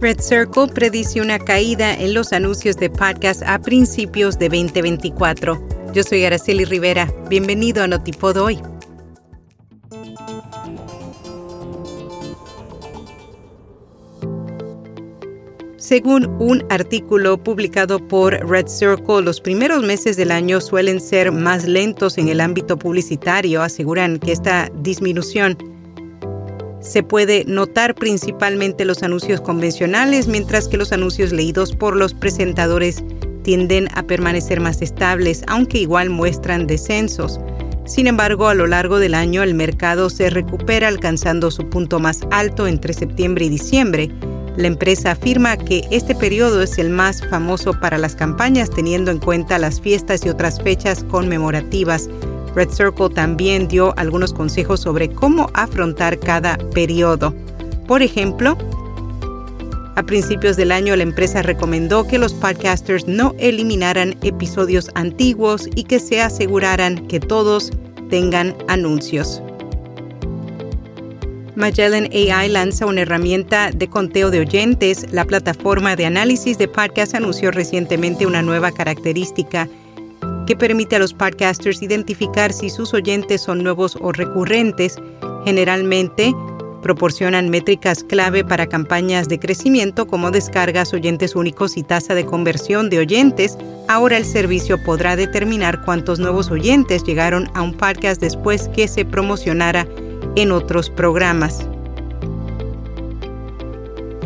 Red Circle predice una caída en los anuncios de podcast a principios de 2024. Yo soy Araceli Rivera. Bienvenido a Notipod hoy. Según un artículo publicado por Red Circle, los primeros meses del año suelen ser más lentos en el ámbito publicitario. Aseguran que esta disminución se puede notar principalmente los anuncios convencionales, mientras que los anuncios leídos por los presentadores tienden a permanecer más estables, aunque igual muestran descensos. Sin embargo, a lo largo del año el mercado se recupera alcanzando su punto más alto entre septiembre y diciembre la empresa afirma que este periodo es el más famoso para las campañas teniendo en cuenta las fiestas y otras fechas conmemorativas. Red Circle también dio algunos consejos sobre cómo afrontar cada periodo. Por ejemplo, a principios del año la empresa recomendó que los podcasters no eliminaran episodios antiguos y que se aseguraran que todos tengan anuncios. Magellan AI lanza una herramienta de conteo de oyentes. La plataforma de análisis de podcast anunció recientemente una nueva característica que permite a los podcasters identificar si sus oyentes son nuevos o recurrentes. Generalmente proporcionan métricas clave para campañas de crecimiento como descargas, oyentes únicos y tasa de conversión de oyentes. Ahora el servicio podrá determinar cuántos nuevos oyentes llegaron a un podcast después que se promocionara en otros programas.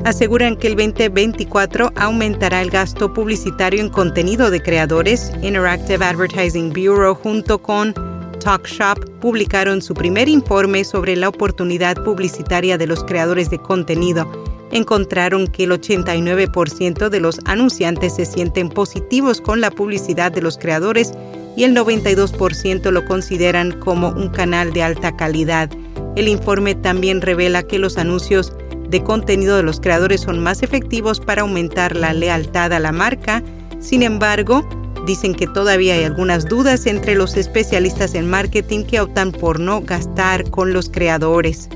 Aseguran que el 2024 aumentará el gasto publicitario en contenido de creadores. Interactive Advertising Bureau junto con TalkShop publicaron su primer informe sobre la oportunidad publicitaria de los creadores de contenido. Encontraron que el 89% de los anunciantes se sienten positivos con la publicidad de los creadores y el 92% lo consideran como un canal de alta calidad. El informe también revela que los anuncios de contenido de los creadores son más efectivos para aumentar la lealtad a la marca. Sin embargo, dicen que todavía hay algunas dudas entre los especialistas en marketing que optan por no gastar con los creadores.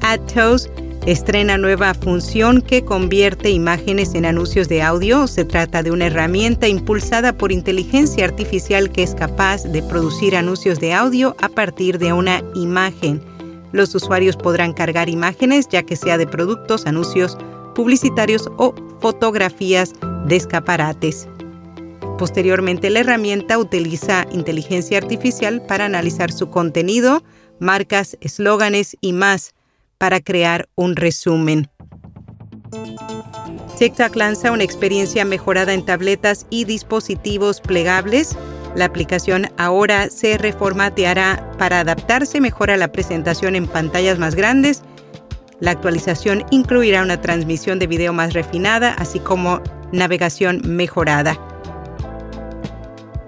AdToes estrena nueva función que convierte imágenes en anuncios de audio. Se trata de una herramienta impulsada por inteligencia artificial que es capaz de producir anuncios de audio a partir de una imagen. Los usuarios podrán cargar imágenes ya que sea de productos, anuncios publicitarios o fotografías de escaparates. Posteriormente, la herramienta utiliza inteligencia artificial para analizar su contenido, marcas, eslóganes y más para crear un resumen. TikTok lanza una experiencia mejorada en tabletas y dispositivos plegables. La aplicación ahora se reformateará para adaptarse mejor a la presentación en pantallas más grandes. La actualización incluirá una transmisión de video más refinada, así como navegación mejorada.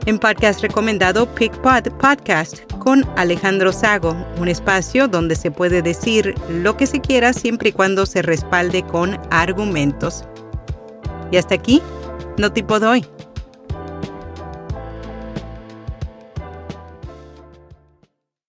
En podcast recomendado PickPod Podcast con Alejandro Sago, un espacio donde se puede decir lo que se quiera siempre y cuando se respalde con argumentos. Y hasta aquí, no tipo doy.